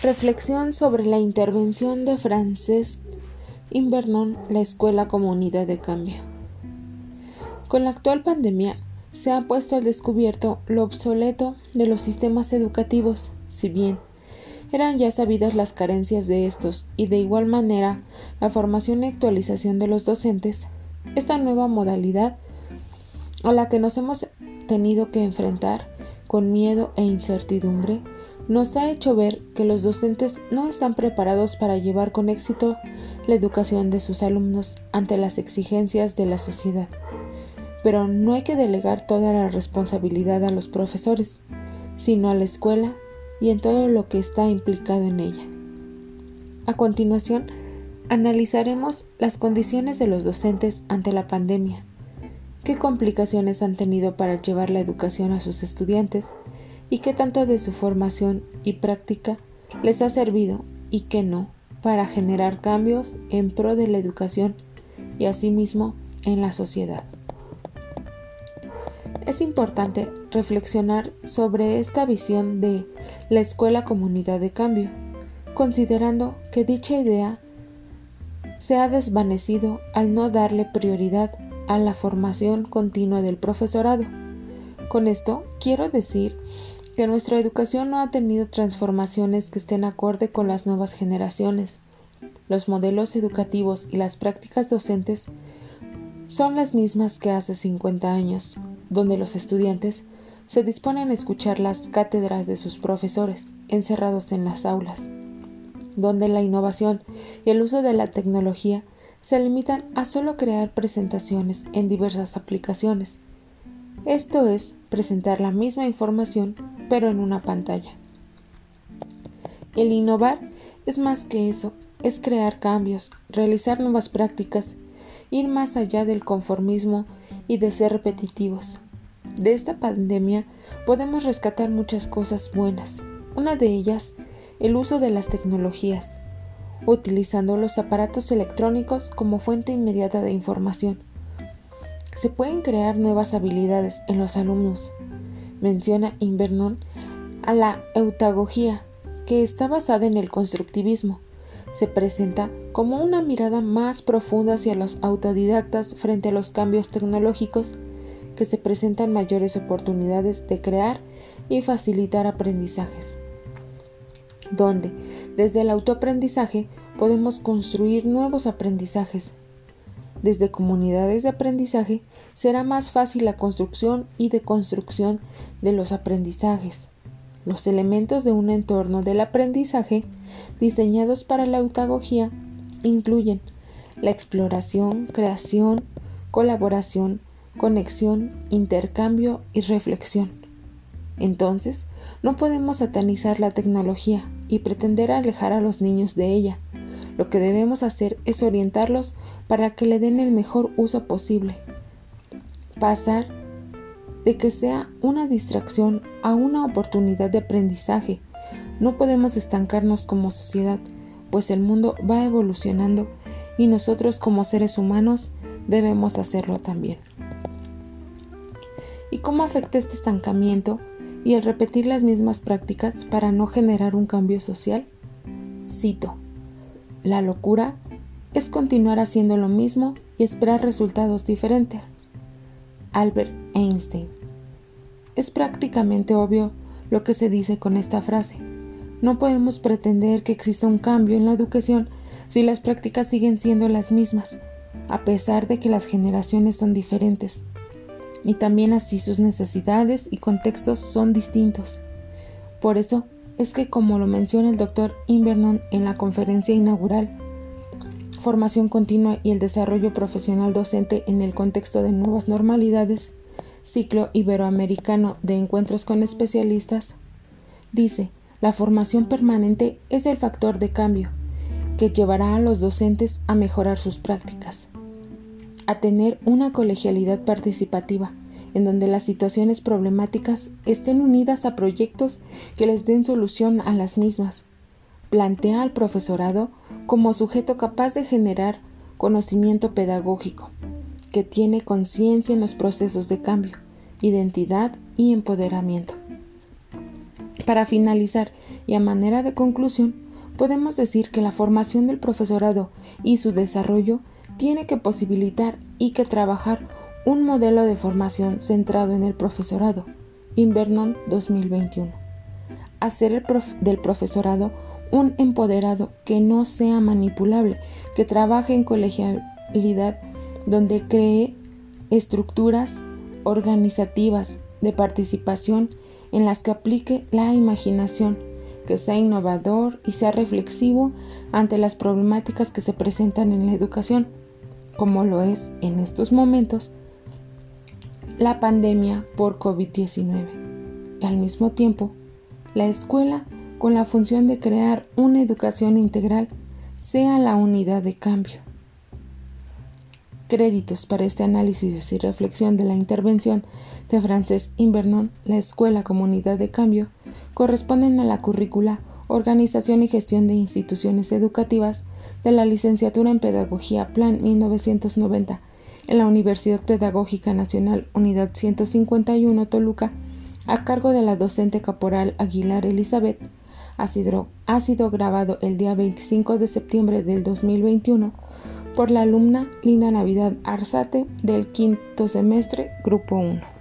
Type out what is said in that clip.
Reflexión sobre la intervención de Francesc Invernon, la Escuela Comunidad de Cambio. Con la actual pandemia se ha puesto al descubierto lo obsoleto de los sistemas educativos, si bien eran ya sabidas las carencias de estos y de igual manera la formación y actualización de los docentes, esta nueva modalidad a la que nos hemos tenido que enfrentar con miedo e incertidumbre nos ha hecho ver que los docentes no están preparados para llevar con éxito la educación de sus alumnos ante las exigencias de la sociedad. Pero no hay que delegar toda la responsabilidad a los profesores, sino a la escuela y en todo lo que está implicado en ella. A continuación, analizaremos las condiciones de los docentes ante la pandemia, qué complicaciones han tenido para llevar la educación a sus estudiantes, y qué tanto de su formación y práctica les ha servido y qué no para generar cambios en pro de la educación y asimismo en la sociedad. Es importante reflexionar sobre esta visión de la escuela comunidad de cambio, considerando que dicha idea se ha desvanecido al no darle prioridad a la formación continua del profesorado. Con esto quiero decir que nuestra educación no ha tenido transformaciones que estén acorde con las nuevas generaciones. Los modelos educativos y las prácticas docentes son las mismas que hace 50 años, donde los estudiantes se disponen a escuchar las cátedras de sus profesores, encerrados en las aulas, donde la innovación y el uso de la tecnología se limitan a solo crear presentaciones en diversas aplicaciones, esto es presentar la misma información pero en una pantalla. El innovar es más que eso, es crear cambios, realizar nuevas prácticas, ir más allá del conformismo y de ser repetitivos. De esta pandemia podemos rescatar muchas cosas buenas. Una de ellas, el uso de las tecnologías, utilizando los aparatos electrónicos como fuente inmediata de información se pueden crear nuevas habilidades en los alumnos. Menciona Invernon a la eutagogía, que está basada en el constructivismo. Se presenta como una mirada más profunda hacia los autodidactas frente a los cambios tecnológicos que se presentan mayores oportunidades de crear y facilitar aprendizajes, donde desde el autoaprendizaje podemos construir nuevos aprendizajes desde comunidades de aprendizaje, será más fácil la construcción y deconstrucción de los aprendizajes. Los elementos de un entorno del aprendizaje diseñados para la autagogía incluyen la exploración, creación, colaboración, conexión, intercambio y reflexión. Entonces, no podemos satanizar la tecnología y pretender alejar a los niños de ella. Lo que debemos hacer es orientarlos para que le den el mejor uso posible. Pasar de que sea una distracción a una oportunidad de aprendizaje. No podemos estancarnos como sociedad, pues el mundo va evolucionando y nosotros como seres humanos debemos hacerlo también. ¿Y cómo afecta este estancamiento y el repetir las mismas prácticas para no generar un cambio social? Cito, la locura es continuar haciendo lo mismo y esperar resultados diferentes. Albert Einstein. Es prácticamente obvio lo que se dice con esta frase. No podemos pretender que exista un cambio en la educación si las prácticas siguen siendo las mismas, a pesar de que las generaciones son diferentes. Y también así sus necesidades y contextos son distintos. Por eso es que, como lo menciona el doctor Invernon en la conferencia inaugural, formación continua y el desarrollo profesional docente en el contexto de nuevas normalidades, ciclo iberoamericano de encuentros con especialistas, dice, la formación permanente es el factor de cambio que llevará a los docentes a mejorar sus prácticas, a tener una colegialidad participativa, en donde las situaciones problemáticas estén unidas a proyectos que les den solución a las mismas, plantea al profesorado como sujeto capaz de generar conocimiento pedagógico, que tiene conciencia en los procesos de cambio, identidad y empoderamiento. Para finalizar Y a manera de conclusión, podemos decir que la formación del profesorado y su desarrollo tiene que posibilitar y que trabajar un modelo de formación centrado en el profesorado. Invernon 2021. Hacer del profesorado un empoderado que no sea manipulable, que trabaje en colegialidad, donde cree estructuras organizativas de participación en las que aplique la imaginación, que sea innovador y sea reflexivo ante las problemáticas que se presentan en la educación, como lo es en estos momentos la pandemia por COVID-19. Y al mismo tiempo, la escuela, con la función de crear una educación integral, sea la unidad de cambio. Créditos para este análisis y reflexión de la intervención de Frances Invernon, la Escuela Comunidad de Cambio, corresponden a la currícula Organización y Gestión de Instituciones Educativas de la Licenciatura en Pedagogía Plan 1990 en la Universidad Pedagógica Nacional Unidad 151 Toluca, a cargo de la docente caporal Aguilar Elizabeth. Ha sido, ha sido grabado el día 25 de septiembre del 2021 por la alumna Linda Navidad Arzate del quinto semestre, Grupo 1.